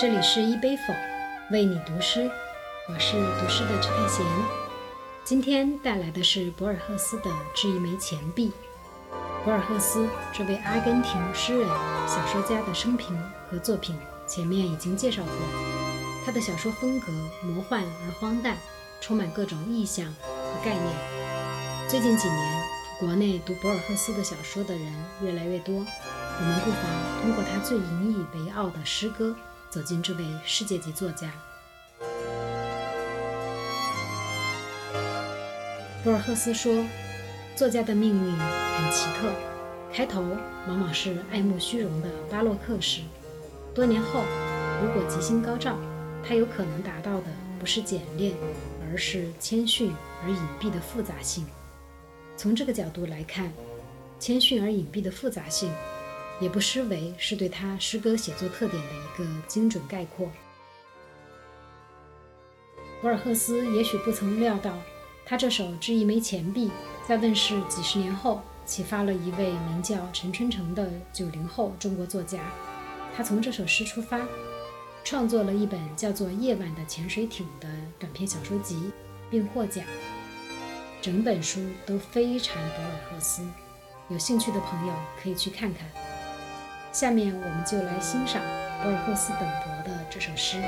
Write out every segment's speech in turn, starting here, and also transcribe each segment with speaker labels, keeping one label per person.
Speaker 1: 这里是一杯否，为你读诗，我是读诗的陈佩贤。今天带来的是博尔赫斯的《致一枚钱币》。博尔赫斯这位阿根廷诗人、小说家的生平和作品，前面已经介绍过。他的小说风格魔幻而荒诞，充满各种意象和概念。最近几年，国内读博尔赫斯的小说的人越来越多，我们不妨通过他最引以为傲的诗歌。走进这位世界级作家，博尔赫斯说：“作家的命运很奇特，开头往往是爱慕虚荣的巴洛克式，多年后，如果吉星高照，他有可能达到的不是简练，而是谦逊而隐蔽的复杂性。从这个角度来看，谦逊而隐蔽的复杂性。”也不失为是对他诗歌写作特点的一个精准概括。博尔赫斯也许不曾料到，他这首《致一枚钱币》在问世几十年后，启发了一位名叫陈春成的九零后中国作家。他从这首诗出发，创作了一本叫做《夜晚的潜水艇》的短篇小说集，并获奖。整本书都非常博尔赫斯，有兴趣的朋友可以去看看。下面我们就来欣赏博尔赫斯本博的这首诗《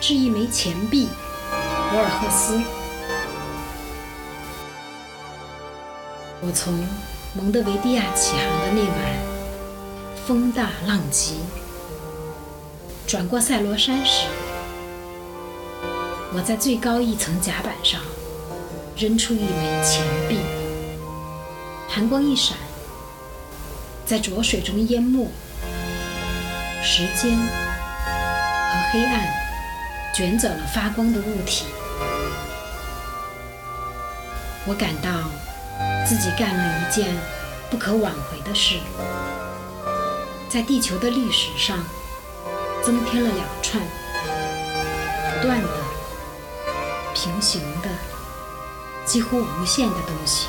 Speaker 1: 是一枚钱币》。博尔赫斯，我从蒙德维迪亚起航的那晚，风大浪急，转过塞罗山时，我在最高一层甲板上扔出一枚钱币。寒光一闪，在浊水中淹没，时间和黑暗卷走了发光的物体。我感到自己干了一件不可挽回的事，在地球的历史上增添了两串不断的、平行的、几乎无限的东西。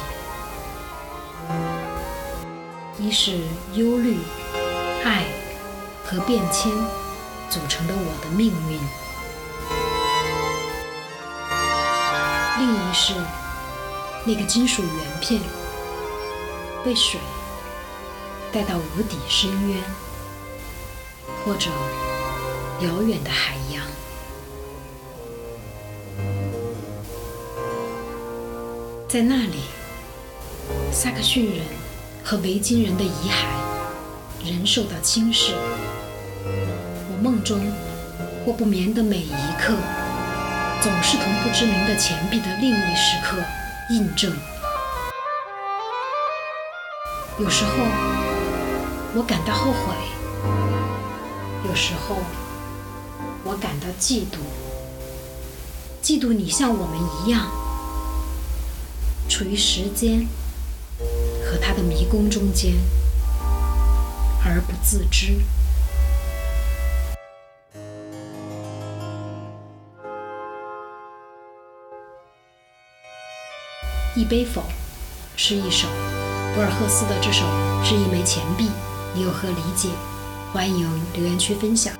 Speaker 1: 一是忧虑、爱和变迁组成的我的命运；另一是那个金属圆片被水带到无底深渊，或者遥远的海洋，在那里，萨克逊人。和维京人的遗骸仍受到轻视。我梦中或不眠的每一刻，总是同不知名的钱币的另一时刻印证。有时候我感到后悔，有时候我感到嫉妒，嫉妒你像我们一样，处于时间。他的迷宫中间，而不自知。一杯否是一首博尔赫斯的这首《是一枚钱币》，你有何理解？欢迎留言区分享。